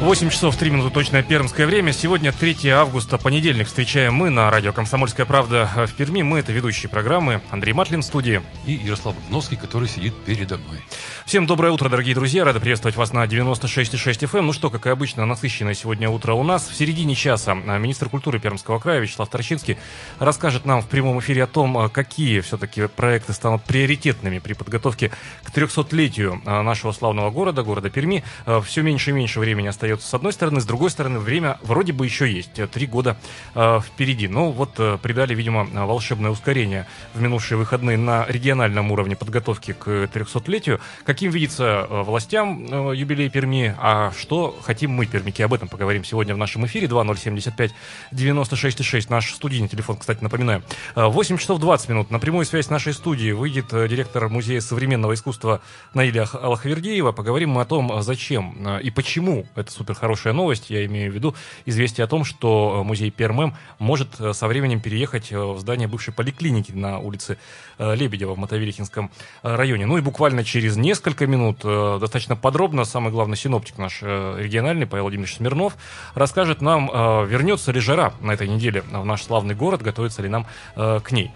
8 часов 3 минуты точное пермское время. Сегодня 3 августа, понедельник. Встречаем мы на радио «Комсомольская правда» в Перми. Мы — это ведущие программы Андрей Матлин в студии. И Ярослав Богновский, который сидит передо мной. Всем доброе утро, дорогие друзья. Рада приветствовать вас на 96,6 FM. Эм. Ну что, как и обычно, насыщенное сегодня утро у нас. В середине часа министр культуры Пермского края Вячеслав Торчинский расскажет нам в прямом эфире о том, а, какие все-таки проекты станут приоритетными при подготовке к 300-летию а, нашего славного города, города Перми. Все меньше и меньше времени остается остается с одной стороны, с другой стороны, время вроде бы еще есть, э, три года э, впереди. Но вот э, придали, видимо, волшебное ускорение в минувшие выходные на региональном уровне подготовки к 300-летию. Каким видится э, властям э, юбилей Перми, а что хотим мы, пермики, об этом поговорим сегодня в нашем эфире. 2075 96,6 наш студийный телефон, кстати, напоминаю. 8 часов 20 минут. На прямую связь нашей студии выйдет директор Музея современного искусства Наиля Алхавердиева. Поговорим мы о том, зачем и почему это супер хорошая новость. Я имею в виду известие о том, что э, музей ПРММ может э, со временем переехать э, в здание бывшей поликлиники на улице Лебедева в Мотовилихинском районе. Ну и буквально через несколько минут достаточно подробно, самый главный синоптик наш региональный, Павел Владимирович Смирнов, расскажет нам, вернется ли жара на этой неделе в наш славный город, готовится ли нам к ней.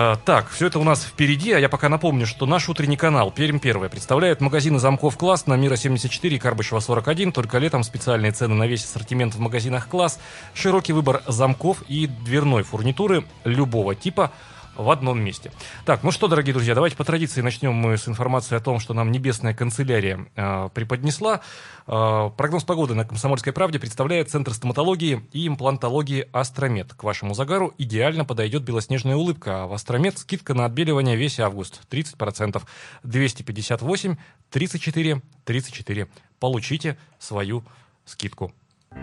А, так, все это у нас впереди, а я пока напомню, что наш утренний канал Пермь Первая представляет магазины замков «Класс» на Мира 74 и Карбышева 41. Только летом специальные цены на весь ассортимент в магазинах «Класс», широкий выбор замков и дверной фурнитуры любого типа – в одном месте. Так, ну что, дорогие друзья, давайте по традиции начнем мы с информации о том, что нам небесная канцелярия э, преподнесла. Э, прогноз погоды на «Комсомольской правде» представляет Центр стоматологии и имплантологии «Астромед». К вашему загару идеально подойдет белоснежная улыбка, а в «Астромед» скидка на отбеливание весь август 30%. 258 34 34. Получите свою скидку.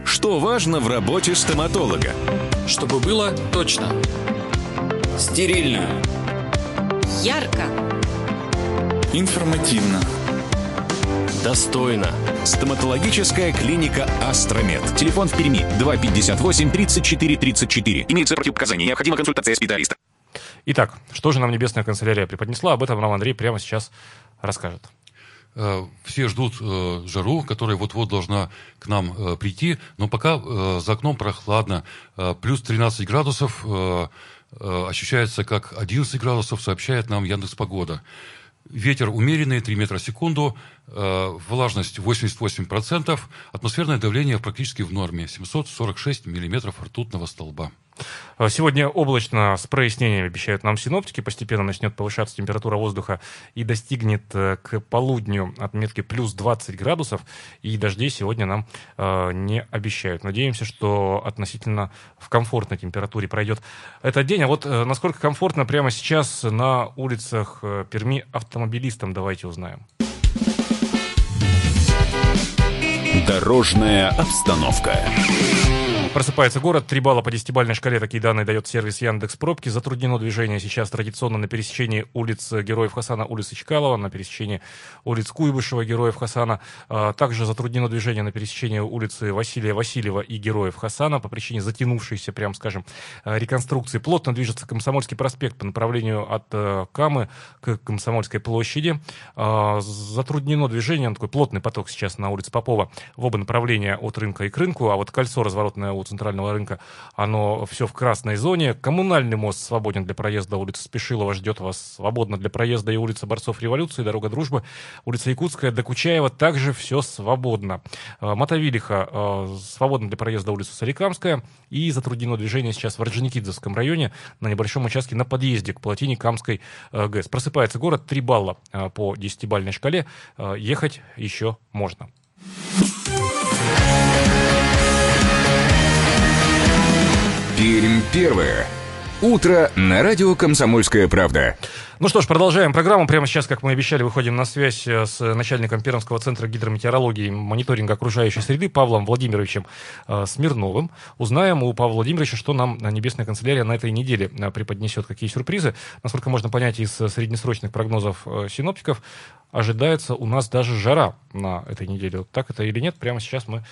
Что важно в работе стоматолога? Чтобы было точно. Стерильно. Ярко. Информативно. Достойно. Стоматологическая клиника «Астромед». Телефон в Перми 258 34 34. Имеется противопоказания. Необходима консультация специалиста. Итак, что же нам Небесная канцелярия преподнесла? Об этом нам Андрей прямо сейчас расскажет. Э, все ждут э, жару, которая вот-вот должна к нам э, прийти, но пока э, за окном прохладно, э, плюс 13 градусов, Э, ощущается как 11 градусов, сообщает нам Яндекс Погода. Ветер умеренный, 3 метра в секунду, э, влажность 88%, атмосферное давление практически в норме, 746 миллиметров ртутного столба. Э, сегодня облачно с прояснением обещают нам синоптики. Постепенно начнет повышаться температура воздуха и достигнет э, к полудню отметки плюс 20 градусов. И дождей сегодня нам э, не обещают. Надеемся, что относительно в комфортной температуре пройдет этот день. А вот э, насколько комфортно прямо сейчас на улицах э, Перми автомобилистам, давайте узнаем. Дорожная обстановка. Просыпается город. Три балла по десятибалльной шкале. Такие данные дает сервис Яндекс Пробки. Затруднено движение сейчас традиционно на пересечении улиц Героев Хасана, улицы Чкалова, на пересечении улиц Куйбышева, Героев Хасана. А, также затруднено движение на пересечении улицы Василия Васильева и Героев Хасана по причине затянувшейся, прям скажем, а, реконструкции. Плотно движется Комсомольский проспект по направлению от э, Камы к Комсомольской площади. А, затруднено движение, такой плотный поток сейчас на улице Попова в оба направления от рынка и к рынку, а вот кольцо разворотное у центрального рынка, оно все в красной зоне. Коммунальный мост свободен для проезда. Улица Спешилова ждет вас свободно для проезда. И улица Борцов Революции, дорога Дружбы, улица Якутская, до Кучаева также все свободно. А, Мотовилиха а, свободно для проезда улица Соликамская. И затруднено движение сейчас в Орджоникидзевском районе на небольшом участке на подъезде к плотине Камской а, ГЭС. Просыпается город, 3 балла по 10-бальной шкале. Ехать еще можно. Пермь первое. Утро на радио «Комсомольская правда». Ну что ж, продолжаем программу. Прямо сейчас, как мы обещали, выходим на связь э, с начальником Пермского центра гидрометеорологии и мониторинга окружающей среды Павлом Владимировичем э, Смирновым. Узнаем у Павла Владимировича, что нам Небесная канцелярия на этой неделе э, преподнесет, какие сюрпризы. Насколько можно понять из среднесрочных прогнозов синоптиков, ожидается у нас даже жара на этой неделе. Так это или нет, прямо сейчас мы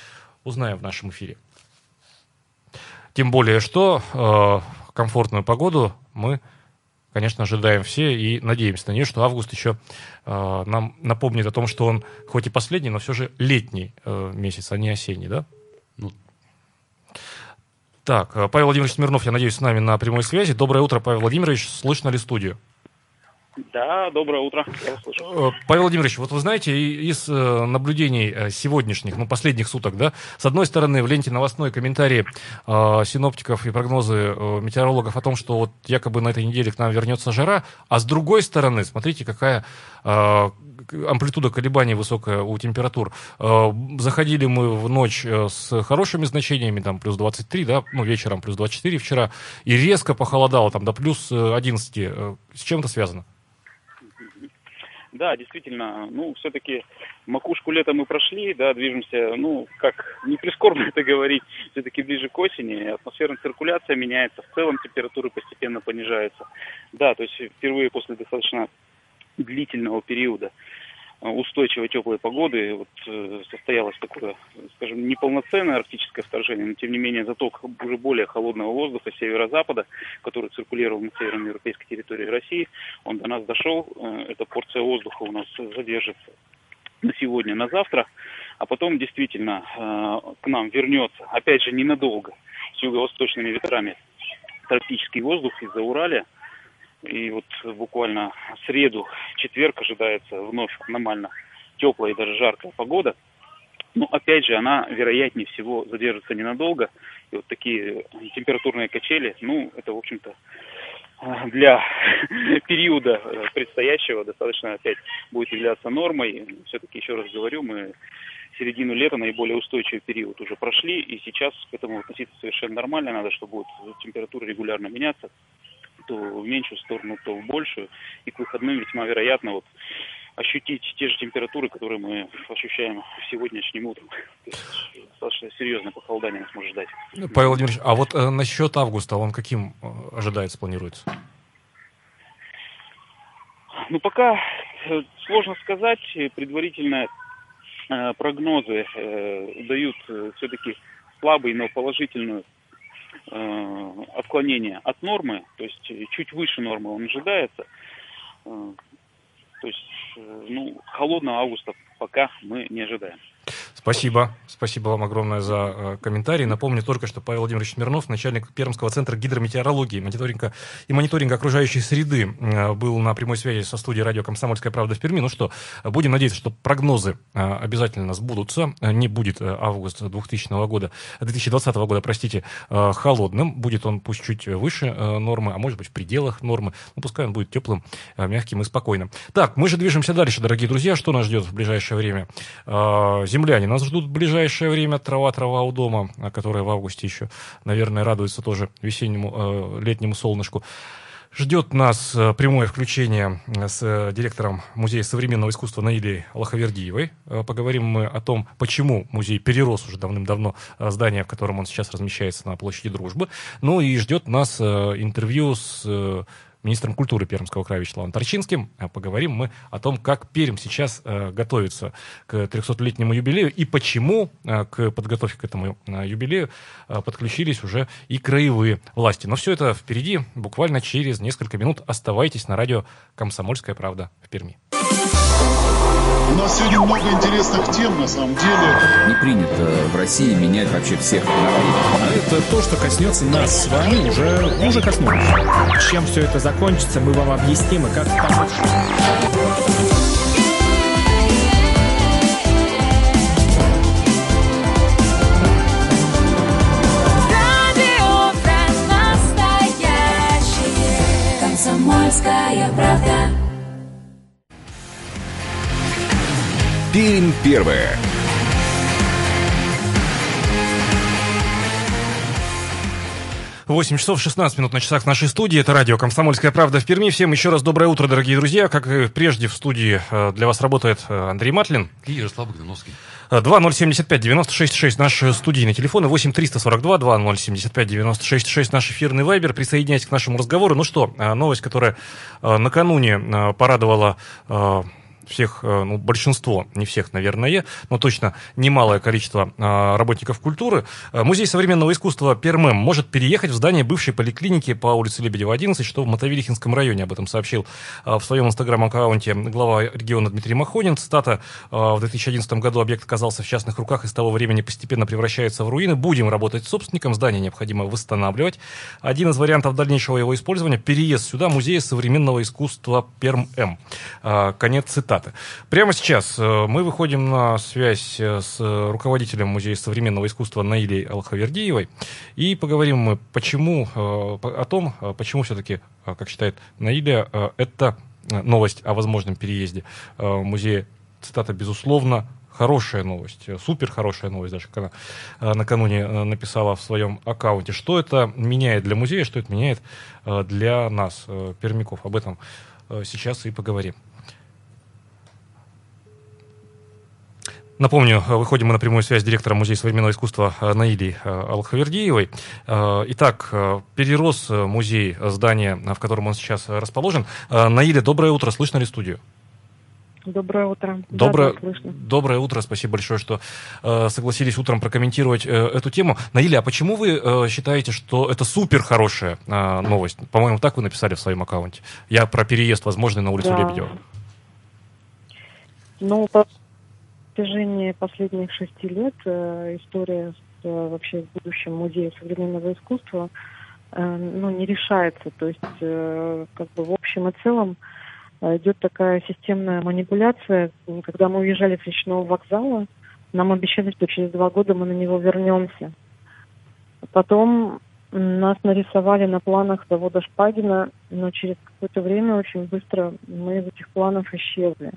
узнаем в нашем эфире. Тем более, что э, комфортную погоду мы конечно, ожидаем все и надеемся на нее, что август еще э, нам напомнит о том, что он хоть и последний, но все же летний э, месяц, а не осенний, да? Ну. Так, э, Павел Владимирович Смирнов, я надеюсь, с нами на прямой связи. Доброе утро, Павел Владимирович. Слышно ли студию? Да, доброе утро. Я э, Павел Владимирович, вот вы знаете, из э, наблюдений э, сегодняшних, ну, последних суток, да, с одной стороны, в ленте новостной комментарии э, синоптиков и прогнозы э, метеорологов о том, что вот якобы на этой неделе к нам вернется жара, а с другой стороны, смотрите, какая э, амплитуда колебаний высокая у температур. Заходили мы в ночь с хорошими значениями, там, плюс 23, да, ну, вечером плюс 24 вчера, и резко похолодало, там, до плюс 11. С чем это связано? Да, действительно, ну, все-таки макушку лета мы прошли, да, движемся, ну, как не прискорбно это говорить, все-таки ближе к осени, атмосферная циркуляция меняется, в целом температуры постепенно понижаются. Да, то есть впервые после достаточно длительного периода устойчивой теплой погоды. Вот, э, состоялось такое, скажем, неполноценное арктическое вторжение, но тем не менее заток уже более холодного воздуха северо-запада, который циркулировал на северо-европейской территории России, он до нас дошел, э, эта порция воздуха у нас задержится на сегодня, на завтра, а потом действительно э, к нам вернется, опять же, ненадолго, с юго-восточными ветрами тропический воздух из-за Уралия, и вот буквально в среду, четверг ожидается вновь аномально теплая и даже жаркая погода. Но опять же, она, вероятнее всего, задержится ненадолго. И вот такие температурные качели, ну, это, в общем-то, для периода предстоящего достаточно опять будет являться нормой. Все-таки, еще раз говорю, мы середину лета наиболее устойчивый период уже прошли, и сейчас к этому относиться совершенно нормально. Надо, чтобы будет температура регулярно меняться то в меньшую сторону, то в большую. И к выходным весьма вероятно вот ощутить те же температуры, которые мы ощущаем сегодняшним утром. Есть достаточно серьезное похолодание нас может ждать. Ну, Павел Владимирович, а вот э, насчет августа, он каким э, ожидается, планируется? Ну, пока э, сложно сказать. Предварительно э, прогнозы э, дают э, все-таки слабый, но положительную э, отклонение от нормы, то есть чуть выше нормы он ожидается. Э, то есть, э, ну, холодного августа пока мы не ожидаем. Спасибо. Спасибо вам огромное за э, комментарий. Напомню только, что Павел Владимирович Смирнов, начальник Пермского центра гидрометеорологии мониторинга и мониторинга окружающей среды, э, был на прямой связи со студией радио «Комсомольская правда» в Перми. Ну что, будем надеяться, что прогнозы э, обязательно сбудутся. Не будет э, август 2000 года, 2020 года, простите, э, холодным. Будет он пусть чуть выше э, нормы, а может быть в пределах нормы. Ну, пускай он будет теплым, э, мягким и спокойным. Так, мы же движемся дальше, дорогие друзья. Что нас ждет в ближайшее время? Э, земляне нас ждут в ближайшее время трава-трава у дома, которая в августе еще, наверное, радуется тоже весеннему, э, летнему солнышку. Ждет нас э, прямое включение с э, директором Музея современного искусства Наилией Лоховердиевой. Поговорим мы о том, почему музей перерос уже давным-давно здание, в котором он сейчас размещается на площади Дружбы. Ну и ждет нас интервью с министром культуры Пермского края Вячеславом Торчинским. А поговорим мы о том, как Пермь сейчас э, готовится к 300-летнему юбилею и почему э, к подготовке к этому э, юбилею подключились уже и краевые власти. Но все это впереди, буквально через несколько минут. Оставайтесь на радио «Комсомольская правда» в Перми. Сегодня много интересных тем, на самом деле. Не принято в России менять вообще всех народов. А это то, что коснется нас с вами, уже, уже коснулось. Чем все это закончится, мы вам объясним и как помочь. Комсомольская правда. Пермь первая. 8 часов 16 минут на часах нашей студии. Это радио «Комсомольская правда» в Перми. Всем еще раз доброе утро, дорогие друзья. Как и прежде в студии э, для вас работает э, Андрей Матлин. И Ярослав Богдановский. 2075 96 6 наш студийный телефон и 8 342 2075 96 6 наш эфирный вайбер. Присоединяйтесь к нашему разговору. Ну что, э, новость, которая накануне порадовала всех, э, ну, большинство, не всех, наверное, но точно немалое количество а, работников культуры, э, Музей современного искусства Пермем может переехать в здание бывшей поликлиники по улице Лебедева, 11, что в Мотовилихинском районе. Об этом сообщил в своем инстаграм-аккаунте глава региона Дмитрий Махонин. Цитата, в 2011 году объект оказался в частных руках и с того времени постепенно превращается в руины. Будем работать с собственником, здание необходимо восстанавливать. Один из вариантов дальнейшего его использования – переезд сюда Музея современного искусства Перм-М. Конец цитаты цитаты. Прямо сейчас э, мы выходим на связь э, с руководителем Музея современного искусства Наилей Алхавердиевой и поговорим мы почему, э, о том, почему все-таки, как считает Наиля, это новость о возможном переезде музея, цитата, безусловно, хорошая новость, супер хорошая новость, даже как она накануне написала в своем аккаунте. Что это меняет для музея, что это меняет для нас, пермяков? Об этом сейчас и поговорим. Напомню, э, выходим мы на прямую связь с директором Музея современного искусства э, Наилей э, Алхавердиевой. Итак, перерос музей здания, в котором он сейчас расположен. Наиля, доброе утро, слышно ли студию? Доброе утро. Доброе, да, доброе утро. Спасибо большое, что э, согласились утром прокомментировать э, эту тему. Наиля, а почему вы э, считаете, что это супер хорошая э, новость? По-моему, так вы написали в своем аккаунте. Я про переезд возможный на улицу да. Лебедева. Ну, протяжении последних шести лет э, история с э, вообще будущим музея современного искусства э, ну, не решается. То есть, как бы в общем и целом идет такая системная манипуляция. Когда мы уезжали с речного вокзала, нам обещали, что через два года мы на него вернемся. Потом нас нарисовали на планах завода Шпагина, но через какое-то время очень быстро мы из этих планов исчезли.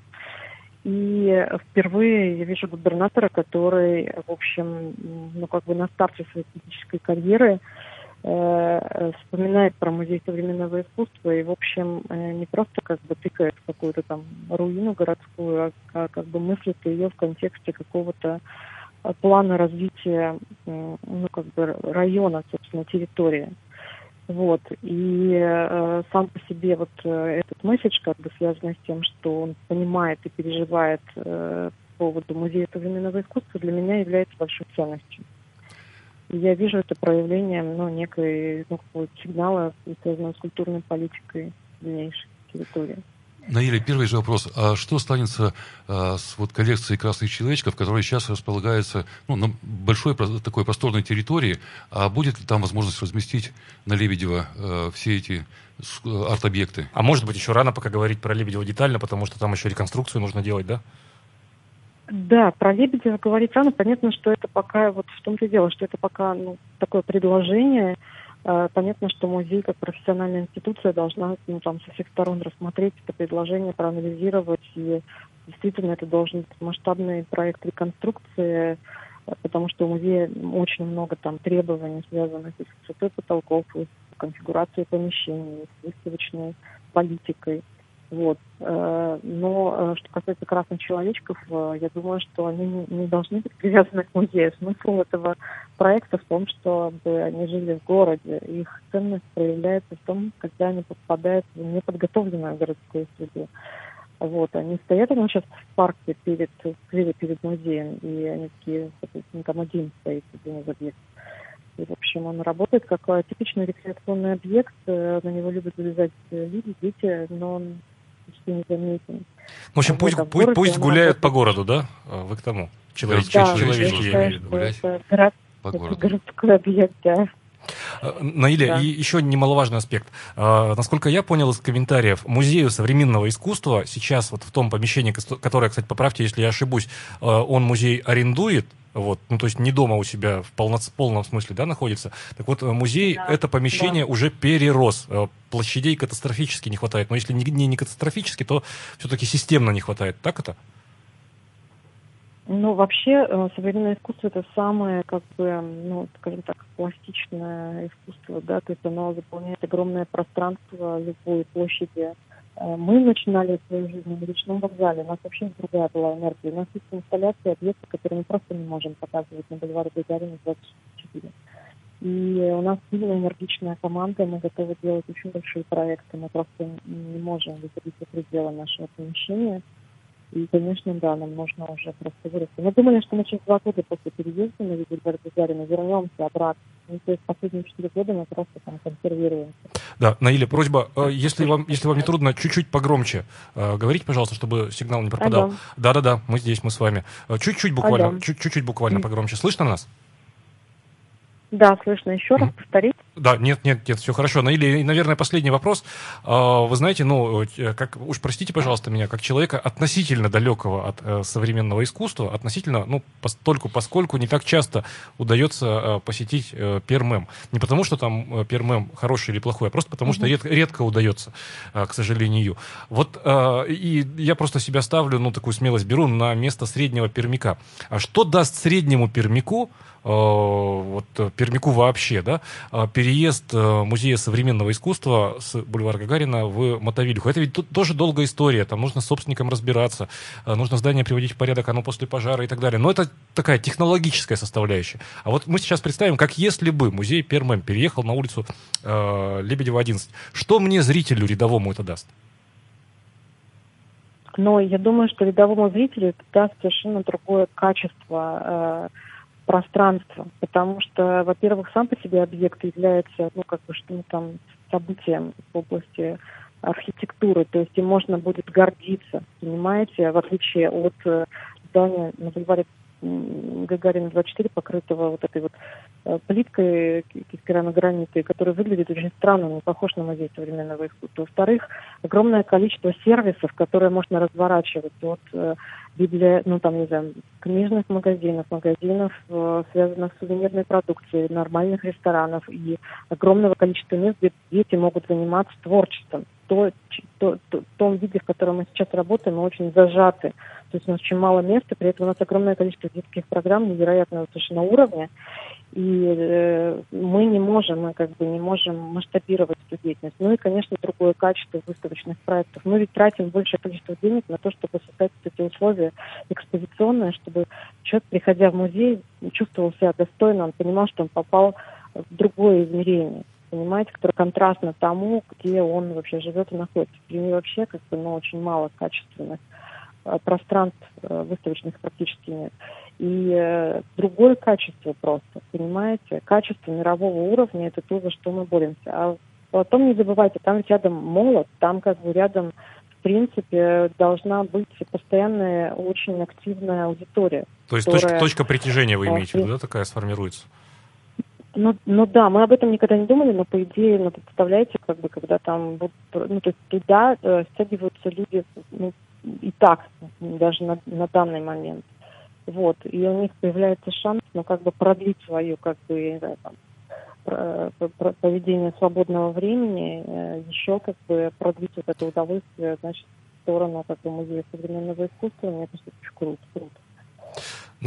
И впервые я вижу губернатора, который, в общем, ну как бы на старте своей политической карьеры э, вспоминает про музей современного искусства и, в общем, э, не просто как бы тыкает в какую-то там руину городскую, а, а как бы мыслит ее в контексте какого-то плана развития, ну как бы района, собственно, территории. Вот. И э, сам по себе вот э, этот месседж, как бы связанный с тем, что он понимает и переживает э, по поводу музея современного искусства, для меня является большой ценностью. И я вижу это проявлением ну, некой ну, сигнала, связанного с культурной политикой дальнейшей территории. Наиля, первый же вопрос. А что станется а, с вот коллекцией красных человечков, которая сейчас располагается ну, на большой такой просторной территории? А будет ли там возможность разместить на Лебедева а, все эти арт-объекты? А может быть, еще рано пока говорить про Лебедева детально, потому что там еще реконструкцию нужно делать, да? Да, про Лебедева говорить рано. Понятно, что это пока, вот в том-то и дело, что это пока ну, такое предложение, понятно, что музей как профессиональная институция должна ну, там, со всех сторон рассмотреть это предложение, проанализировать. И действительно это должен быть масштабный проект реконструкции, э, потому что у музея очень много там требований, связанных с высотой потолков, с конфигурацией помещений, с выставочной политикой. Вот. Э, но э, что касается красных человечков, э, я думаю, что они не должны быть привязаны к музею. Смысл этого проекта в том, чтобы они жили в городе. Их ценность проявляется в том, когда они попадают в неподготовленную городскую среду. Вот, они стоят они сейчас в парке перед, перед, перед музеем, и они такие, соответственно, там один стоит один из объектов. И, в общем, он работает как типичный рекреационный объект, на него любят залезать люди, дети, но он почти незаметен. В общем, пусть, пусть, городе, пусть гуляют по городу, да? А вы к тому? Человеческие, да, человеческие, я имею в виду, гулять город, по городу. городской объект, да. А, Наиля, да. и еще немаловажный аспект. А, насколько я понял из комментариев, музею современного искусства сейчас вот в том помещении, которое, кстати, поправьте, если я ошибусь, а, он музей арендует, вот, ну, то есть не дома у себя в полно, полном смысле, да, находится. Так вот, музей да, это помещение да. уже перерос. Э, площадей катастрофически не хватает. Но если не, не, не катастрофически, то все-таки системно не хватает. Так это? Ну, вообще, э, современное искусство это самое, как бы, ну, скажем так, пластичное искусство, да, то есть оно заполняет огромное пространство любой площади. Э, мы начинали свою жизнь на речном вокзале, у нас вообще другая была энергия. У нас есть инсталляции, объекты, которые мы просто не можем показывать на бульваре Гагарина 24. И у нас сильная энергичная команда, мы готовы делать очень большие проекты, мы просто не можем выходить за пределы нашего помещения. И, конечно, да, нам нужно уже просто вырасти. Мы думали, что мы через два года после переезда на Вигель Гагарина вернемся обратно. Ну, то есть последние четыре года мы просто там консервируемся. Да, Наиля, просьба, э, если вам, если вам не трудно, чуть-чуть погромче э, говорите, пожалуйста, чтобы сигнал не пропадал. Да-да-да, мы здесь, мы с вами. Э, чуть-чуть буквально, чуть-чуть буквально погромче. Слышно нас? Да, слышно. Еще раз повторить. Да, нет, нет, нет, все хорошо. Ну, или, наверное, последний вопрос. А, вы знаете, ну, э, как, уж простите, пожалуйста, меня, как человека относительно далекого от э, современного искусства, относительно, ну, постольку, поскольку не так часто удается э, посетить Пермем. Не потому, что там Пермем хороший или плохой, а просто потому, что редко, редко удается, к сожалению. Вот, и я просто себя ставлю, ну, такую смелость беру на место среднего пермяка. А что даст среднему пермяку, э, вот, пермяку вообще, да, э, переезд э, Музея современного искусства с бульвара Гагарина в Мотовилиху. Это ведь тоже долгая история, там нужно с собственником разбираться, э, нужно здание приводить в порядок, оно после пожара и так далее. Но это такая технологическая составляющая. А вот мы сейчас представим, как если бы музей Пермем переехал на улицу э, Лебедева 11. Что мне, зрителю рядовому, это даст? Но я думаю, что рядовому зрителю это даст совершенно другое качество э, пространства, потому что, во-первых, сам по себе объект является, ну, как бы, что ну, там, событием в области архитектуры, то есть им можно будет гордиться, понимаете, в отличие от э, здания на бульваре Гагарина 24, покрытого вот этой вот э, плиткой керамогранитой, которая выглядит очень странно, не похож на музей современного искусства. Во-вторых, огромное количество сервисов, которые можно разворачивать от э, библи... ну там, не знаю, книжных магазинов, магазинов, э, связанных с сувенирной продукцией, нормальных ресторанов и огромного количества мест, где дети могут заниматься творчеством. То, то, то, том виде, в котором мы сейчас работаем, мы очень зажаты то есть у нас очень мало места, при этом у нас огромное количество детских программ невероятного совершенно уровня. И э, мы не можем, мы как бы не можем масштабировать эту деятельность. Ну и, конечно, другое качество выставочных проектов. Мы ведь тратим большее количество денег на то, чтобы создать эти условия экспозиционные, чтобы человек, приходя в музей, чувствовал себя достойно, он понимал, что он попал в другое измерение понимаете, которое контрастно тому, где он вообще живет и находится. В Перми вообще как бы, ну, очень мало качественных Э, пространств э, выставочных практически нет. И э, другое качество просто, понимаете? Качество мирового уровня – это то, за что мы боремся. А потом не забывайте, там рядом молот, там как бы рядом в принципе, должна быть постоянная, очень активная аудитория. То есть которая... точка, точка притяжения вы имеете в виду, да, такая сформируется? Ну, ну да, мы об этом никогда не думали, но по идее, ну, представляете, как бы, когда там будут, ну, то есть туда э, стягиваются люди, ну, и так, даже на, на данный момент. Вот, и у них появляется шанс, ну, как бы продлить свою, как бы, не знаю, там, проведение свободного времени, э, еще как бы продлить вот это удовольствие, значит, в сторону как бы музея современного искусства, мне кажется, очень круто, круто.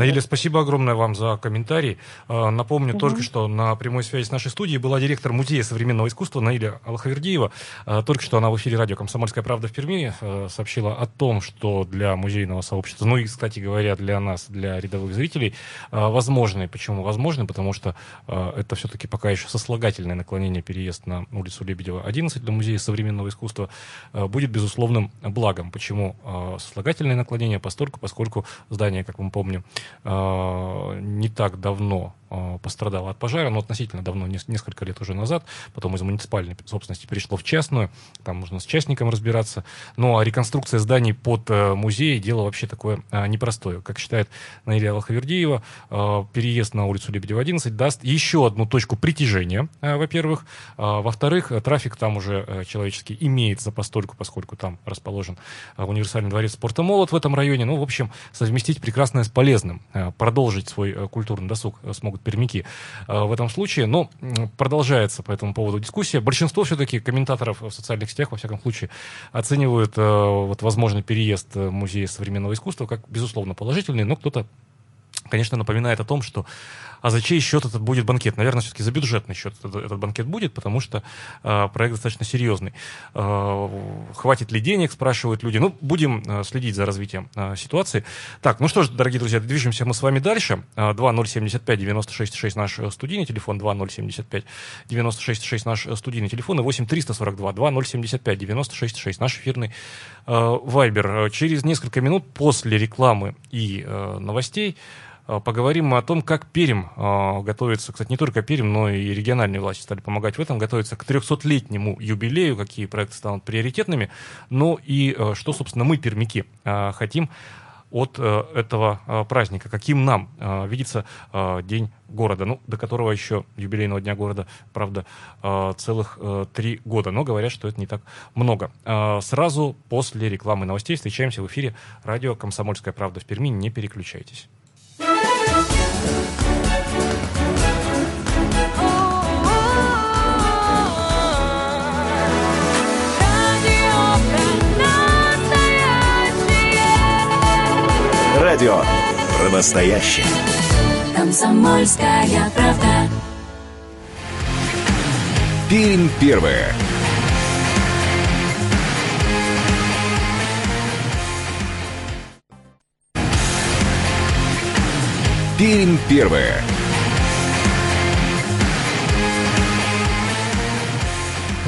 Наиля, спасибо огромное вам за комментарий. А, напомню угу. только, что на прямой связи с нашей студией была директор Музея современного искусства Наиля Алхавердиева. А, только что она в эфире радио «Комсомольская правда» в Перми а, сообщила о том, что для музейного сообщества, ну и, кстати говоря, для нас, для рядовых зрителей, возможно. Почему возможно? Потому что это все-таки пока еще сослагательное наклонение переезд на улицу Лебедева 11 для Музея современного искусства будет безусловным благом. Почему сослагательное наклонение? Постольку, поскольку здание, как мы помним, не так давно а, пострадало от пожара, но относительно давно, несколько лет уже назад, потом из муниципальной собственности перешло в частную, там нужно с частником разбираться. Ну, а реконструкция зданий под э, музей – дело вообще такое а, непростое. Как считает Наиля Алхавердиева, переезд на улицу Лебедева 11 даст еще одну точку притяжения, во-первых. Во-вторых, трафик там уже э, человеческий имеется постольку, поскольку там расположен универсальный дворец спорта «Молот» в этом районе. Ну, в общем, совместить прекрасное с полезным. Продолжить свой э, культурный досуг смогут пермяки в этом случае. Но продолжается по этому поводу дискуссия. Большинство все-таки комментаторов в социальных сетях, во всяком случае, оценивают вот возможный переезд музея современного искусства как, безусловно, положительный, но кто-то конечно, напоминает о том, что а за чей счет этот будет банкет? Наверное, все-таки за бюджетный счет этот, банкет будет, потому что э, проект достаточно серьезный. Э, хватит ли денег, спрашивают люди. Ну, будем э, следить за развитием э, ситуации. Так, ну что ж, дорогие друзья, движемся мы с вами дальше. 2075-96-6 наш студийный телефон, 2075-96-6 наш студийный телефон и 8-342-2075-96-6 наш эфирный вайбер. Через несколько минут после рекламы и э, новостей Э, поговорим мы о том, как Перим э, готовится, кстати, не только Перим, но и региональные власти стали помогать в этом, готовится к 300-летнему юбилею, какие проекты станут приоритетными, ну и э, что, собственно, мы, пермяки, хотим от этого праздника, каким нам видится День города, ну, до которого еще юбилейного дня города, правда, целых три года, но говорят, что это не так много. Сразу после рекламы новостей встречаемся в эфире радио «Комсомольская правда» в Перми, не переключайтесь. радио про настоящее. Комсомольская правда. Пермь первое. Пермь первая.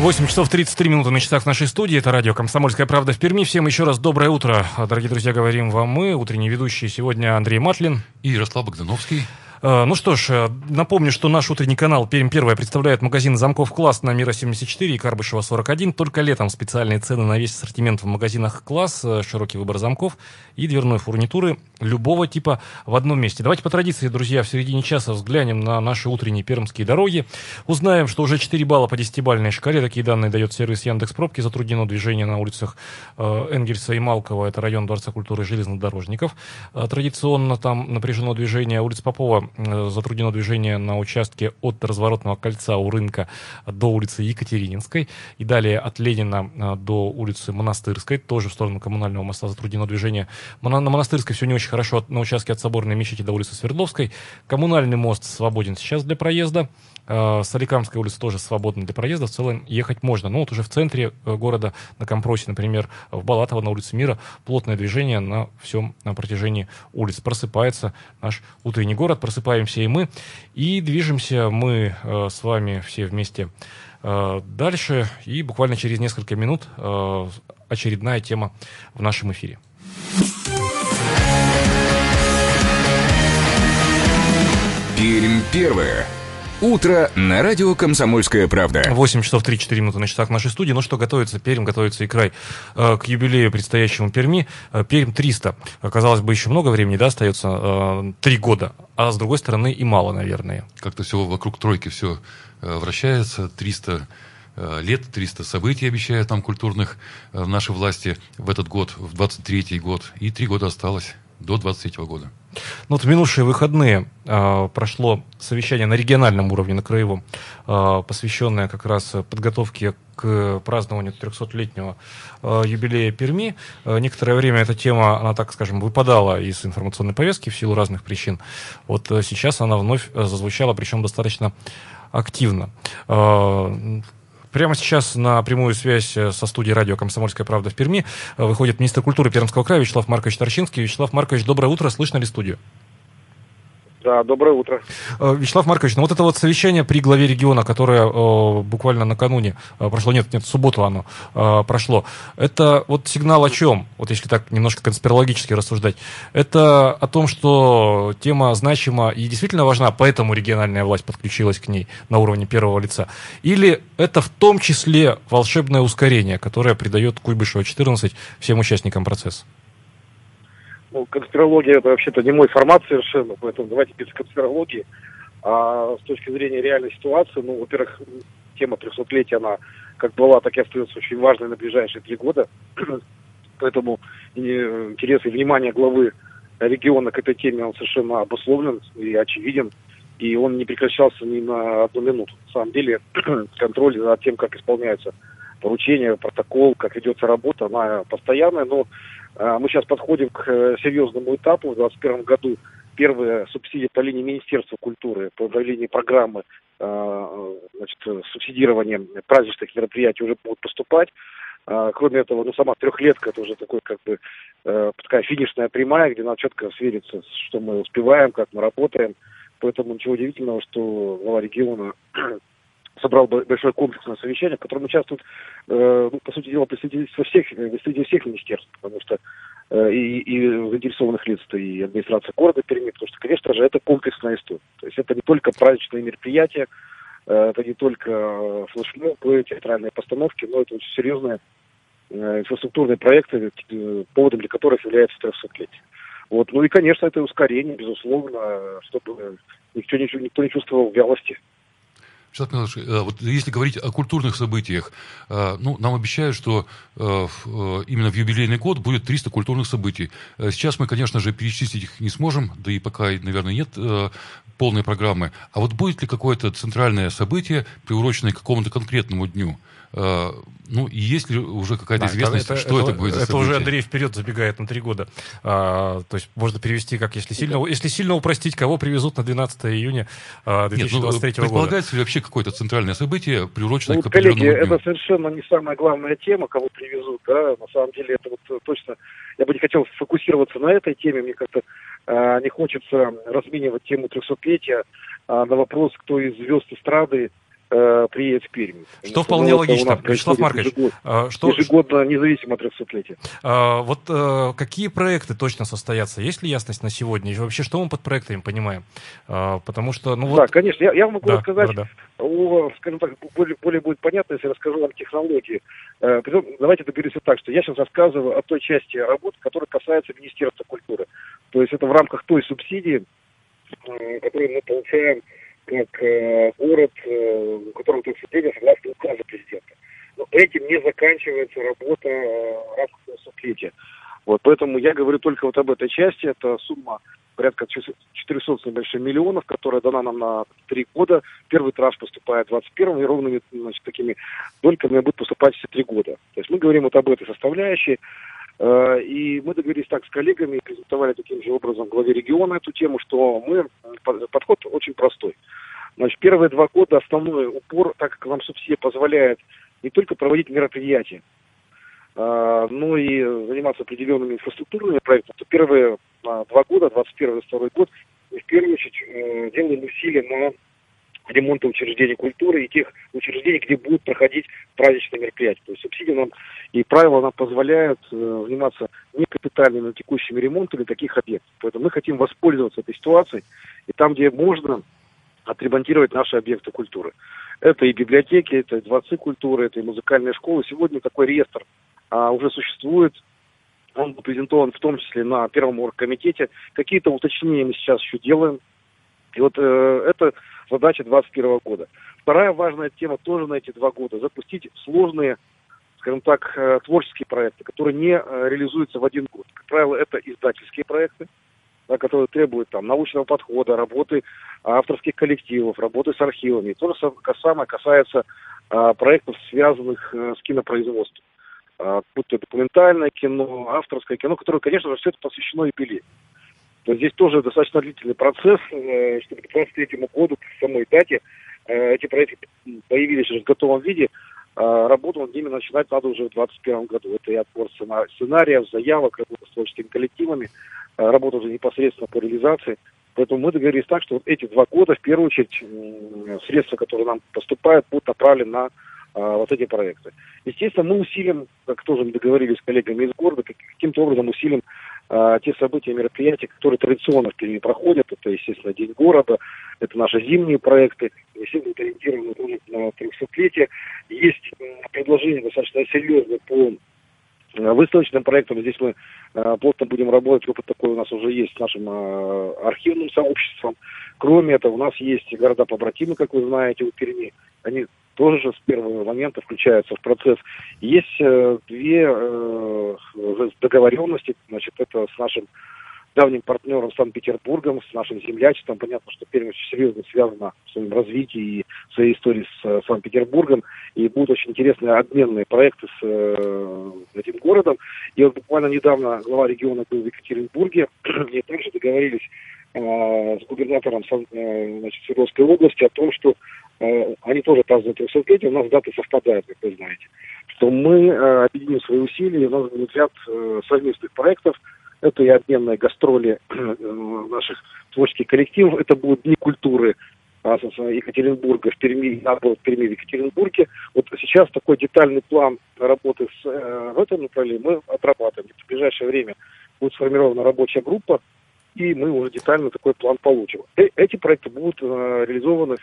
8 часов 33 минуты на часах нашей студии. Это радио «Комсомольская правда» в Перми. Всем еще раз доброе утро. Дорогие друзья, говорим вам мы, утренние ведущие сегодня Андрей Матлин. И Ярослав Богдановский. Э, ну что ж, э, напомню, что наш утренний канал «Пермь первая» представляет магазин замков «Класс» на Мира 74 и Карбышева 41. Только летом специальные цены на весь ассортимент в магазинах «Класс», э, широкий выбор замков и дверной фурнитуры любого типа в одном месте. Давайте по традиции, друзья, в середине часа взглянем на наши утренние пермские дороги. Узнаем, что уже 4 балла по 10-бальной шкале. Такие данные дает сервис Яндекс Пробки. Затруднено движение на улицах Энгельса и Малкова. Это район Дворца культуры железнодорожников. Традиционно там напряжено движение улиц Попова затруднено движение на участке от разворотного кольца у рынка до улицы Екатерининской. И далее от Ленина э, до улицы Монастырской, тоже в сторону коммунального моста затруднено движение. На Монастырской все не очень хорошо на участке от Соборной мечети до улицы Свердловской. Коммунальный мост свободен сейчас для проезда. Э, Соликамская улица тоже свободна для проезда. В целом ехать можно. Но вот уже в центре города, на Компросе, например, в Балатово, на улице Мира, плотное движение на всем на протяжении улиц. Просыпается наш утренний город, просыпается просыпаемся и мы, и движемся мы э, с вами все вместе э, дальше, и буквально через несколько минут э, очередная тема в нашем эфире. Пермь первое. Утро на радио «Комсомольская правда». 8 часов 3-4 минуты на часах нашей студии. Ну что, готовится Пермь, готовится и край э, к юбилею предстоящему Перми. Э, Пермь 300. Казалось бы, еще много времени, да, остается? Э, три года. А с другой стороны и мало, наверное. Как-то все вокруг тройки все вращается. 300 э, лет, 300 событий обещают нам культурных нашей власти в этот год, в 23-й год. И три года осталось до 23 года. Ну, вот в минувшие выходные э, прошло совещание на региональном уровне, на краевом, э, посвященное как раз подготовке к празднованию 300-летнего э, юбилея Перми. Э, некоторое время эта тема, она, так скажем, выпадала из информационной повестки в силу разных причин. Вот э, сейчас она вновь зазвучала, причем достаточно активно. Э, Прямо сейчас на прямую связь э, со студией радио «Комсомольская правда» в Перми э, выходит министр культуры Пермского края Вячеслав Маркович Торчинский. Вячеслав Маркович, доброе утро. Слышно ли студию? Да, доброе утро. Э, Вячеслав Маркович, ну вот это вот совещание при главе региона, которое э, буквально накануне э, прошло, нет, нет, в субботу оно э, прошло, это вот сигнал о чем? Вот если так немножко конспирологически рассуждать. Это о том, что тема значима и действительно важна, поэтому региональная власть подключилась к ней на уровне первого лица. Или это в том числе волшебное ускорение, которое придает Куйбышева 14 всем участникам процесса? Ну, конспирология это вообще-то не мой формат совершенно, поэтому давайте без конспирологии. А с точки зрения реальной ситуации, ну, во-первых, тема 300-летия, она как была, так и остается очень важной на ближайшие три года. Поэтому интерес и внимание главы региона к этой теме, он совершенно обусловлен и очевиден. и он не прекращался ни на одну минуту. На самом деле контроль за тем, как исполняются поручения, протокол, как ведется работа, она постоянная, но мы сейчас подходим к э, серьезному этапу. В 2021 году первые субсидии по линии Министерства культуры, по линии программы э, значит, субсидирования праздничных мероприятий уже будут поступать. А, кроме этого, ну, сама трехлетка, это уже такой, как бы, э, такая финишная прямая, где надо четко свериться, что мы успеваем, как мы работаем. Поэтому ничего удивительного, что глава региона собрал большое комплексное совещание, в котором участвуют, э, ну, по сути дела, представители всех, представители всех министерств, потому что э, и, и заинтересованных лиц, и администрация города Перми, потому что, конечно же, это комплексная история. То есть это не только праздничные мероприятия, э, это не только э, флешмобы, театральные постановки, но это очень серьезные э, инфраструктурные проекты, э, поводом для которых является 300-летие. Вот. Ну и, конечно, это ускорение, безусловно, чтобы никто не, никто не чувствовал вялости. Сейчас, э, вот если говорить о культурных событиях, э, ну, нам обещают, что э, именно в юбилейный год будет 300 культурных событий. Сейчас мы, конечно же, перечислить их не сможем, да и пока, наверное, нет полной программы. А вот будет ли какое-то центральное событие, приуроченное к какому-то конкретному дню? Э, ну, и есть ли уже какая-то да, известность, это, что это, это будет за Это уже Андрей вперед забегает на три года. А, то есть можно перевести, как если сильно, если сильно упростить, кого привезут на 12 июня 2023 Нет, ну, года. Предполагается ли вообще какое-то центральное событие, приуроченное ну, к определенному коллеги, дню? это совершенно не самая главная тема, кого привезут. Да? На самом деле это вот точно... Я бы не хотел сфокусироваться на этой теме. Мне как-то э, не хочется разменивать тему 300-летия э, на вопрос, кто из звезд эстрады э, приедет в Пермь. Что вполне логично. Вячеслав Маркович, ежегодно, а, что... ежегодно независимо от 300-летия. А, вот а, какие проекты точно состоятся? Есть ли ясность на сегодня? И вообще, что мы под проектами понимаем? А, потому что, ну вот... Да, конечно. Я, я могу да, рассказать да, да. о, скажем так, более, более будет понятно, если расскажу вам технологии. Э, давайте договоримся так, что я сейчас рассказываю о той части работы, которая касается Министерства культуры. То есть это в рамках той субсидии, которую мы получаем как э, город, э, у которого тут сидели согласно указа президента. Но этим не заканчивается работа э, в рамках выступления. Вот, поэтому я говорю только вот об этой части. Это сумма порядка 400 с небольшим миллионов, которая дана нам на три года. Первый транш поступает в 21 и ровными значит, такими дольками будет поступать все три года. То есть мы говорим вот об этой составляющей. Э, и мы договорились так с коллегами, презентовали таким же образом главе региона эту тему, что мы, подход очень простой. Значит, первые два года основной упор, так как нам субсидия позволяет не только проводить мероприятия, э, но и заниматься определенными инфраструктурными проектами, то первые э, два года, 21 и 22 год, мы в первую очередь делаем усилия на ремонта учреждений культуры и тех учреждений, где будут проходить праздничные мероприятия. То есть субсидии нам и правила нам позволяют э, заниматься не капитальными, текущими ремонтами таких объектов. Поэтому мы хотим воспользоваться этой ситуацией и там, где можно, отремонтировать наши объекты культуры. Это и библиотеки, это и дворцы культуры, это и музыкальные школы. Сегодня такой реестр а, уже существует. Он был презентован в том числе на первом оргкомитете. Какие-то уточнения мы сейчас еще делаем. И вот э, это задача 2021 года. Вторая важная тема тоже на эти два года – запустить сложные, скажем так, э, творческие проекты, которые не э, реализуются в один год. Как правило, это издательские проекты, да, которые требуют там, научного подхода, работы авторских коллективов, работы с архивами. То же самое касается а, проектов, связанных а, с кинопроизводством. А, будь то документальное кино, авторское кино, которое, конечно же, все это посвящено юбилею. То здесь тоже достаточно длительный процесс, э, чтобы к 2023 году, к самой дате, э, эти проекты появились уже в готовом виде. А работу над ними начинать надо уже в 2021 году. Это и отбор сценариев, заявок, работа с творческими коллективами, э, работа уже непосредственно по реализации. Поэтому мы договорились так, что вот эти два года, в первую очередь, средства, которые нам поступают, будут направлены на а, вот эти проекты. Естественно, мы усилим, как тоже мы договорились с коллегами из города, каким-то образом усилим а, те события, мероприятия, которые традиционно в Перми проходят. Это, естественно, День города, это наши зимние проекты, все будут ориентированы тоже на 300-летие. Есть предложения достаточно серьезные по а, выставочным проектам. Здесь мы э, плотно будем работать, опыт такой у нас уже есть с нашим э, архивным сообществом. Кроме этого, у нас есть города-побратимы, как вы знаете, у Перми. Они тоже с первого момента включаются в процесс. Есть э, две э, договоренности, значит, это с нашим давним партнером Санкт-Петербургом, с нашим землячеством. Понятно, что Пермь серьезно связана в своем развитии и своей историей с э, Санкт-Петербургом. И будут очень интересные обменные проекты с э, этим городом. И вот буквально недавно глава региона был в Екатеринбурге. И также договорились э, с губернатором э, значит, Свердловской области о том, что э, они тоже празднуют 300-летие, у нас даты совпадают, как вы знаете. Что мы э, объединим свои усилия, у нас будет ряд э, совместных проектов, это и обменные гастроли э, наших творческих коллективов, это будут дни культуры а, Екатеринбурга в Перми, наоборот, Перми в Екатеринбурге. Вот сейчас такой детальный план работы с, в этом направлении мы отрабатываем. В ближайшее время будет сформирована рабочая группа, и мы уже детально такой план получим. Э эти проекты будут э, реализованы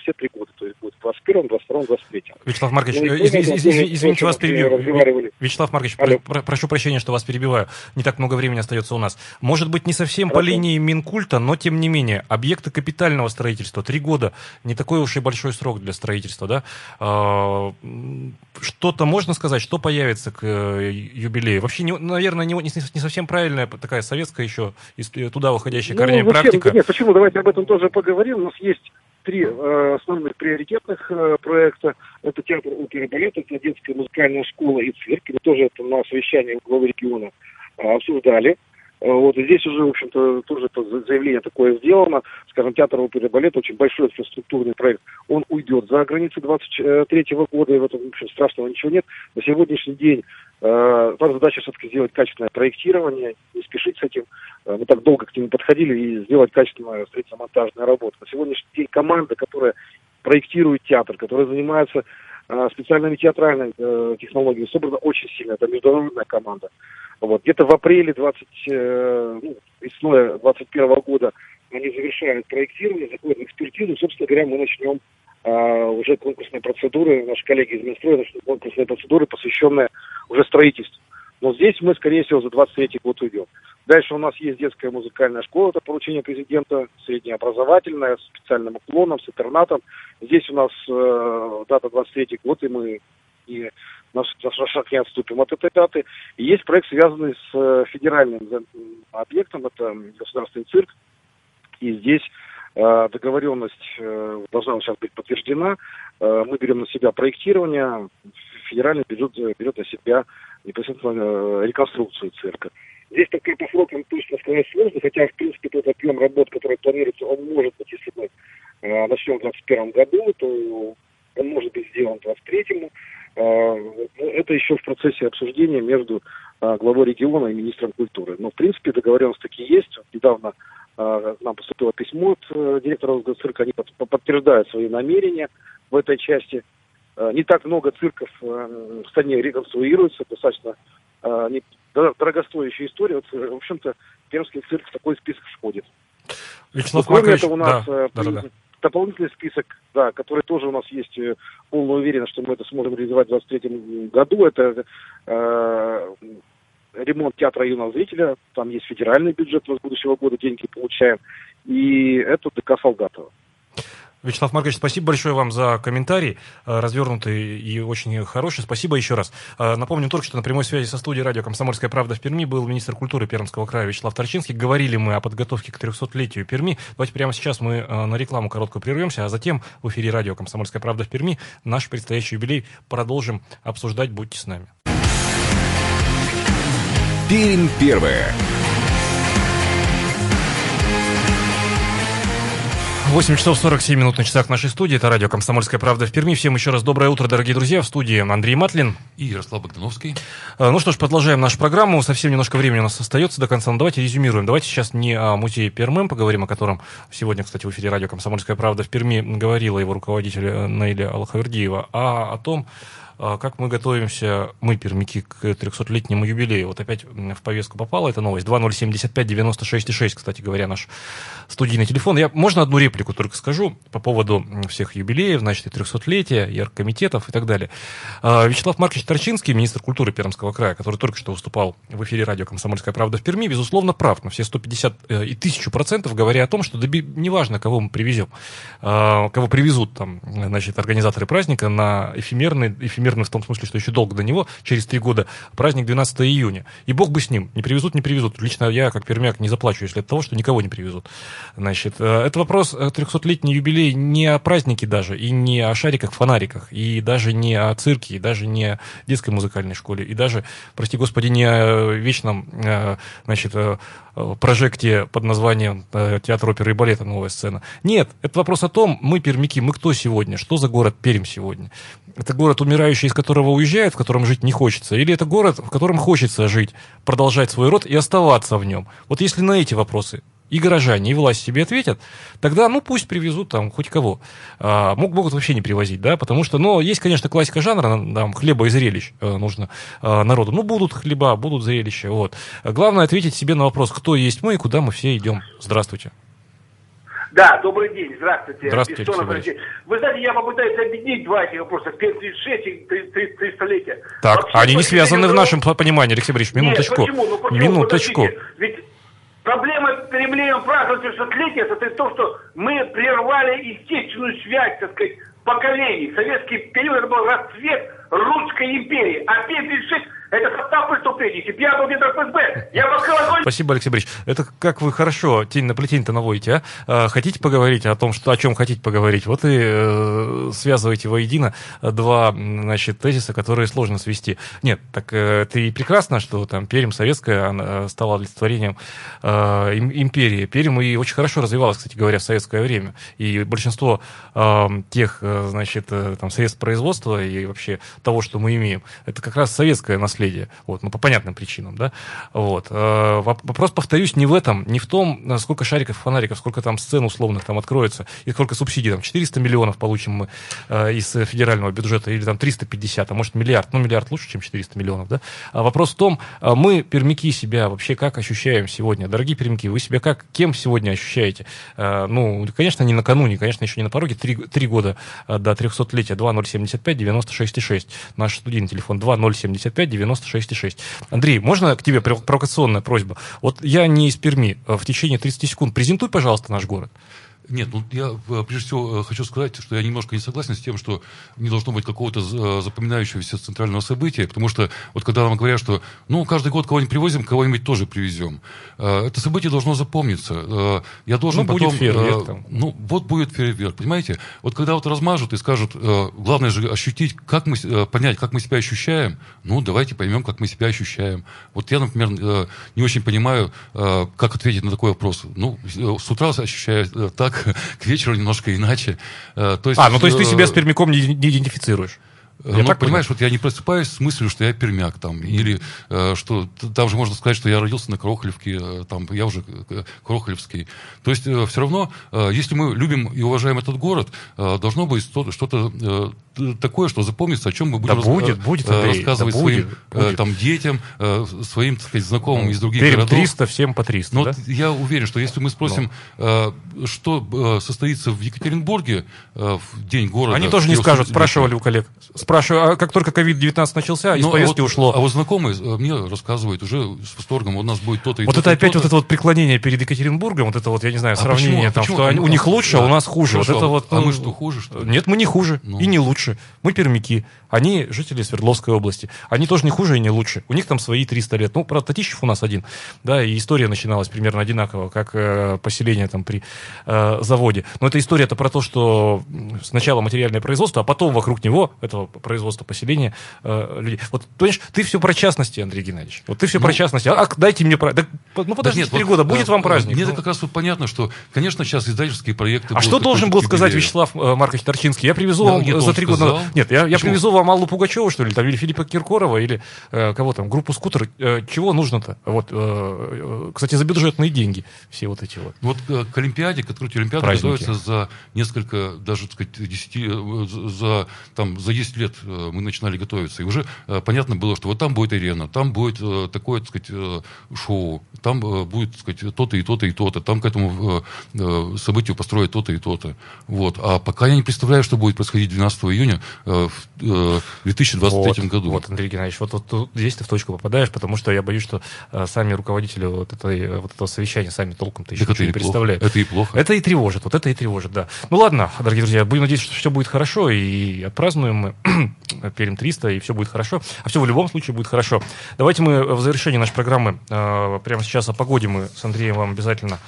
все три года, то есть будет в 21, 22, 23. Вячеслав Маркович, ну, из, из, из, из, извините, вас перебью. Вячеслав Маркович, про, про, прошу прощения, что вас перебиваю. Не так много времени остается у нас. Может быть, не совсем Хорошо. по линии Минкульта, но тем не менее, объекты капитального строительства, три года, не такой уж и большой срок для строительства, да? А, что-то можно сказать, что появится к э, юбилею? Вообще, не, наверное, не, не совсем правильная такая советская еще туда корнями ну, практика. Нет, почему? Давайте об этом тоже поговорим. У нас есть три э, основных приоритетных э, проекта. Это театр оперы балет, это детская музыкальная школа и цирк. Мы тоже это на совещании главы региона э, обсуждали. Э, вот и здесь уже, в общем-то, тоже это заявление такое сделано. Скажем, театр оперы балет, очень большой инфраструктурный проект, он уйдет за границы 23 года, и в этом, в общем, страшного ничего нет. На сегодняшний день э, наша задача все-таки сделать качественное проектирование, не спешить с этим. Э, мы так долго к нему подходили и сделать качественную строительно-монтажную работу. На сегодняшний день команда, которая проектирует театр, которая занимается э, специальными театральными э, технологиями, собрана очень сильно. Это международная команда. Вот. Где-то в апреле 20, э, ну, весной 21 года они завершают проектирование, заходят в экспертизу. Собственно говоря, мы начнем э, уже конкурсные процедуры, наши коллеги из Минстроя начнут конкурсные процедуры, посвященные уже строительству. Но здесь мы, скорее всего, за 23 год уйдем. Дальше у нас есть детская музыкальная школа, это поручение президента, среднеобразовательная, с специальным уклоном, с интернатом. Здесь у нас э, дата 23 год, и мы и наш, наш шаг не отступим от этой даты. И есть проект, связанный с э, федеральным объектом, это государственный цирк. И здесь э, договоренность э, должна сейчас быть подтверждена. Мы берем на себя проектирование, федеральный бюджет берет на себя непосредственно реконструкцию цирка. Здесь пока по срокам точно сказать сложно, хотя, в принципе, тот объем работ, который планируется, он может быть, если мы начнем в 2021 году, то он может быть сделан в 2023. Э, ну, это еще в процессе обсуждения между э, главой региона и министром культуры. Но, в принципе, договоренность такие есть. Недавно э, нам поступило письмо от директора цирка, они подтверждают свои намерения в этой части. Не так много цирков в стране реконструируется, достаточно дорогостоящая история. Вот, в общем-то, Пермский цирк в такой список входит. Вячеслав Кроме этого, у нас да, да, да дополнительный список, да, который тоже у нас есть э, полная уверенность, что мы это сможем реализовать в 2023 году. Это э, ремонт театра юного зрителя, там есть федеральный бюджет, мы с будущего года деньги получаем, и это ДК Солдатова. Вячеслав Маркович, спасибо большое вам за комментарий, э, развернутый и очень хороший. Спасибо еще раз. Э, напомню только, что на прямой связи со студией радио «Комсомольская правда» в Перми был министр культуры Пермского края Вячеслав Торчинский. Говорили мы о подготовке к 300-летию Перми. Давайте прямо сейчас мы э, на рекламу короткую прервемся, а затем в эфире радио «Комсомольская правда» в Перми наш предстоящий юбилей продолжим обсуждать. Будьте с нами. Пермь первая. 8 часов 47 минут на часах нашей студии. Это радио «Комсомольская правда» в Перми. Всем еще раз доброе утро, дорогие друзья. В студии Андрей Матлин. И Ярослав Богдановский. А, ну что ж, продолжаем нашу программу. Совсем немножко времени у нас остается до конца. Но давайте резюмируем. Давайте сейчас не о музее Пермем поговорим, о котором сегодня, кстати, в эфире радио «Комсомольская правда» в Перми говорила его руководитель э, Наиля Алхавердиева, а о том, как мы готовимся, мы, пермики, к 300-летнему юбилею. Вот опять в повестку попала эта новость. 2075-96-6, кстати говоря, наш студийный телефон. Я, можно одну реплику только скажу по поводу всех юбилеев, значит, и 300-летия, и оргкомитетов и так далее. А, Вячеслав Маркович Торчинский, министр культуры Пермского края, который только что выступал в эфире радио «Комсомольская правда» в Перми, безусловно, прав на все 150 э, и 1000 процентов, говоря о том, что да, неважно, кого мы привезем, а, кого привезут там, значит, организаторы праздника на эфемерный, эфемерный всемирный в том смысле, что еще долго до него, через три года, праздник 12 июня. И бог бы с ним, не привезут, не привезут. Лично я, как пермяк, не заплачу, если от того, что никого не привезут. Значит, э, это вопрос 300-летний юбилей не о празднике даже, и не о шариках-фонариках, и даже не о цирке, и даже не о детской музыкальной школе, и даже, прости господи, не о вечном, э, значит, э, прожекте под названием Театр оперы и балета «Новая сцена». Нет, это вопрос о том, мы пермяки, мы кто сегодня, что за город Пермь сегодня. Это город, умирающий, из которого уезжают, в котором жить не хочется, или это город, в котором хочется жить, продолжать свой род и оставаться в нем. Вот если на эти вопросы и горожане, и власть себе ответят, тогда, ну, пусть привезут там хоть кого. А, мог, могут вообще не привозить, да, потому что, ну, есть, конечно, классика жанра, там, хлеба и зрелищ э, нужно э, народу. Ну, будут хлеба, будут зрелища, вот. Главное ответить себе на вопрос, кто есть мы и куда мы все идем. Здравствуйте. Да, добрый день, здравствуйте. Здравствуйте, Бессонов, Алексей Вы знаете, я попытаюсь объединить два этих вопроса, 536 и 300-летия. Так, Вообще, они не связаны в нашем понимании, Алексей Борисович, минуточку. Нет, почему? Ну, почему? Минуточку. Подождите. Ведь проблема с перемлением праздновать 300-летия это в том, что мы прервали естественную связь, так сказать, поколений. Советский период это был расцвет русской империи, а 536 это состав преступлений. Если бы я был где-то ФСБ, я бы огонь Спасибо, Алексей Борисович. Это как вы хорошо тень на плетень-то наводите, а? А, Хотите поговорить о том, что, о чем хотите поговорить? Вот и э, связываете воедино два, значит, тезиса, которые сложно свести. Нет, так э, это и прекрасно, что там Пермь советская стала олицетворением э, им- империи. Пермь и очень хорошо развивалась, кстати говоря, в советское время. И большинство э, тех, э, значит, там, средств производства и вообще того, что мы имеем, это как раз советское наследие. Вот, ну, по понятным причинам, да. Вот. Э, воп- Вопрос, повторюсь, не в этом, не в том, э, сколько шариков, фонариков, сколько там сцен условных там откроется, и сколько субсидий, там 400 миллионов получим мы э, из федерального бюджета, или там 350, а может миллиард, ну миллиард лучше, чем 400 миллионов, да. А вопрос в том, мы, пермяки, себя вообще как ощущаем сегодня? Дорогие пермяки, вы себя как, кем сегодня ощущаете? Ну, конечно, не накануне, конечно, еще не на пороге, три, три года до 300-летия, 2075 96,6. Наш студийный телефон 2075 96,6. Андрей, можно к тебе пров- провокационная просьба? Вот я не из Перми. Э, В течение 30 секунд презентуй, пожалуйста, наш город. Нет, ну я прежде всего э, хочу сказать, что я немножко не согласен с тем, что не должно быть какого-то э, запоминающегося центрального события, потому что вот когда нам говорят, что ну каждый год кого-нибудь привозим, кого-нибудь тоже привезем, э, это событие должно запомниться. Я должен Ну, будет потом... фейерверк э, там. Ну, вот будет фейерверк, понимаете? Вот когда вот размажут и скажут, главное же ощутить, как мы, понять, как мы себя ощущаем, ну, давайте поймем, как мы себя ощущаем. Вот я, например, не очень понимаю, как ответить на такой вопрос. Ну, с утра ощущаю так, к вечеру немножко иначе. Э, То есть, А, ну то есть ты э, себя с пермяком не, не идентифицируешь? Я ну, так понимаешь, вот я не просыпаюсь с мыслью, что я пермяк там, или э, что там же можно сказать, что я родился на Крохолевке, э, там я уже э, Крохолевский. То есть все равно, э, если мы любим и уважаем этот город, э, должно быть что- что-то э, такое, что запомнится, о чем мы будем Да рас- будет, э, будет, Андрей, рассказывать да своим будет, э, будет. там детям, э, своим, так сказать, знакомым из других городов. 300, всем по 300, Но да? я уверен, что если мы спросим, э, что состоится в Екатеринбурге в день города... Они тоже не скажут, 300-летие, спрашивали у коллег. Спрашиваю, а как только COVID-19 начался, из Ну, а повестки вот- ушло. А вот знакомые мне рассказывают уже с восторгом, у нас будет то-то и Вот это и опять то-то. вот это вот преклонение перед Екатеринбургом, вот это вот, я не знаю, А сравнение почему? А там, почему? что они- Ну, у них лучше, а у нас хуже. Хорошо, вот это вот, а мы ну, что, хуже, что ли? Нет, мы не хуже Ну. и не лучше. Мы пермяки. Они жители Свердловской области. Они тоже не хуже и не лучше. У них там свои 300 лет. Ну, правда, Татищев у нас один. Да, и история начиналась примерно одинаково, как э, поселение там при э, заводе. Но эта история это про то, что сначала материальное производство, а потом вокруг него, этого производства поселения, э, людей. Вот, понимаешь, ты все про частности, Андрей Геннадьевич. Вот ты все Ну, про частности. А, а дайте мне. Да, ну, подождите три вот, года, будет э, вам праздник. Мне ну. как раз вот понятно, что, конечно, сейчас издательские проекты... А что должен был сказать. Вячеслав э, Маркович Торчинский? Я привезу Да, вам за три года... сказал. Нет, я, я привезу вам Аллу Пугачеву, что ли, там, или Филиппа Киркорова, или э, кого там, группу «Скутер». Э, чего нужно-то? Вот, э, э, кстати, за бюджетные деньги все вот эти вот. Вот э, к Олимпиаде, к открытию Олимпиады Праздники. готовятся за несколько, даже, так сказать, 10, э, за, там, за 10 лет э, мы начинали готовиться. И уже э, понятно было, что вот там будет арена, там будет э, такое, так сказать, э, шоу, там э, будет, так сказать, то-то и то-то и то-то, там к этому э, событию построят то-то и то-то. Вот. А пока я не представляю, что будет происходить 12 июня, июня э, в 2023 вот, году. Вот, Андрей Геннадьевич, вот, вот, вот здесь ты в точку попадаешь, потому что я боюсь, что э, сами руководители вот, этой, вот этого совещания сами толком-то еще ничего не представляют. Это и плохо. Это и тревожит, вот это и тревожит, да. Ну ладно, дорогие друзья, будем надеяться, что все будет хорошо, и отпразднуем мы Перим 300, и все будет хорошо. А все в любом случае будет хорошо. Давайте мы в завершении нашей программы э, прямо сейчас о погоде мы с Андреем вам обязательно э,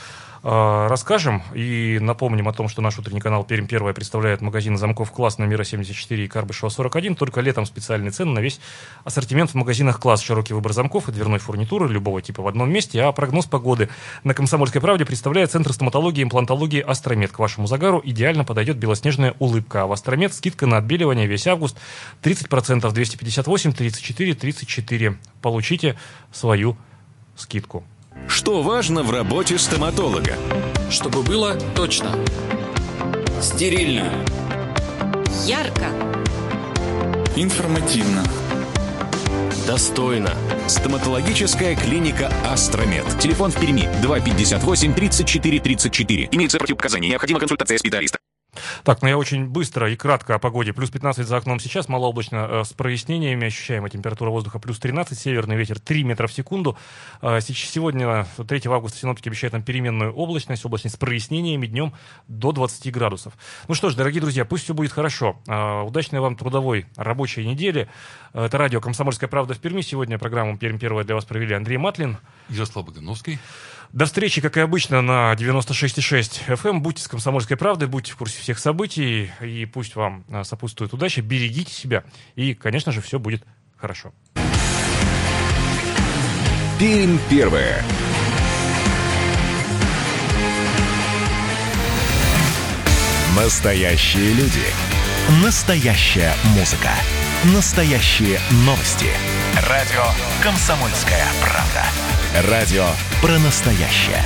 расскажем и напомним о том, что наш утренний канал Перим Первая представляет магазины замков класс номера 74 и Карбышева 41. Только летом специальные цены на весь ассортимент в магазинах класс. Широкий выбор замков и дверной фурнитуры любого типа в одном месте. А прогноз погоды на Комсомольской правде представляет Центр стоматологии и имплантологии Астромед. К вашему загару идеально подойдет белоснежная улыбка. А в Астромед скидка на отбеливание весь август 30%, 258, 34, 34. Получите свою скидку. Что важно в работе стоматолога? Чтобы было точно. Стерильно. Ярко. Информативно. Достойно. Стоматологическая клиника «Астромед». Телефон в Перми 258 34 34. Имеется противопоказания. Необходима консультация специалиста. Так, ну я очень быстро и кратко о погоде. Плюс 15 за окном сейчас, малооблачно э, с прояснениями. Ощущаемая температура воздуха плюс 13, северный ветер 3 метра в секунду. Э, сегодня, 3 августа, синоптики обещают нам переменную облачность, облачность с прояснениями днем до 20 градусов. Ну что ж, дорогие друзья, пусть все будет хорошо. Э, удачной вам трудовой рабочей недели. Это радио «Комсомольская правда» в Перми. Сегодня программу «Пермь первая» для вас провели Андрей Матлин. Ярослав Богдановский. До встречи, как и обычно, на 96,6 FM. Будьте с «Комсомольской правдой», будьте в курсе всех событий, и пусть вам а, сопутствует удача. Берегите себя, и, конечно же, все будет хорошо. Пермь первая. Настоящие люди. Настоящая музыка. Настоящие новости. Радио «Комсомольская правда». Радио про настоящее.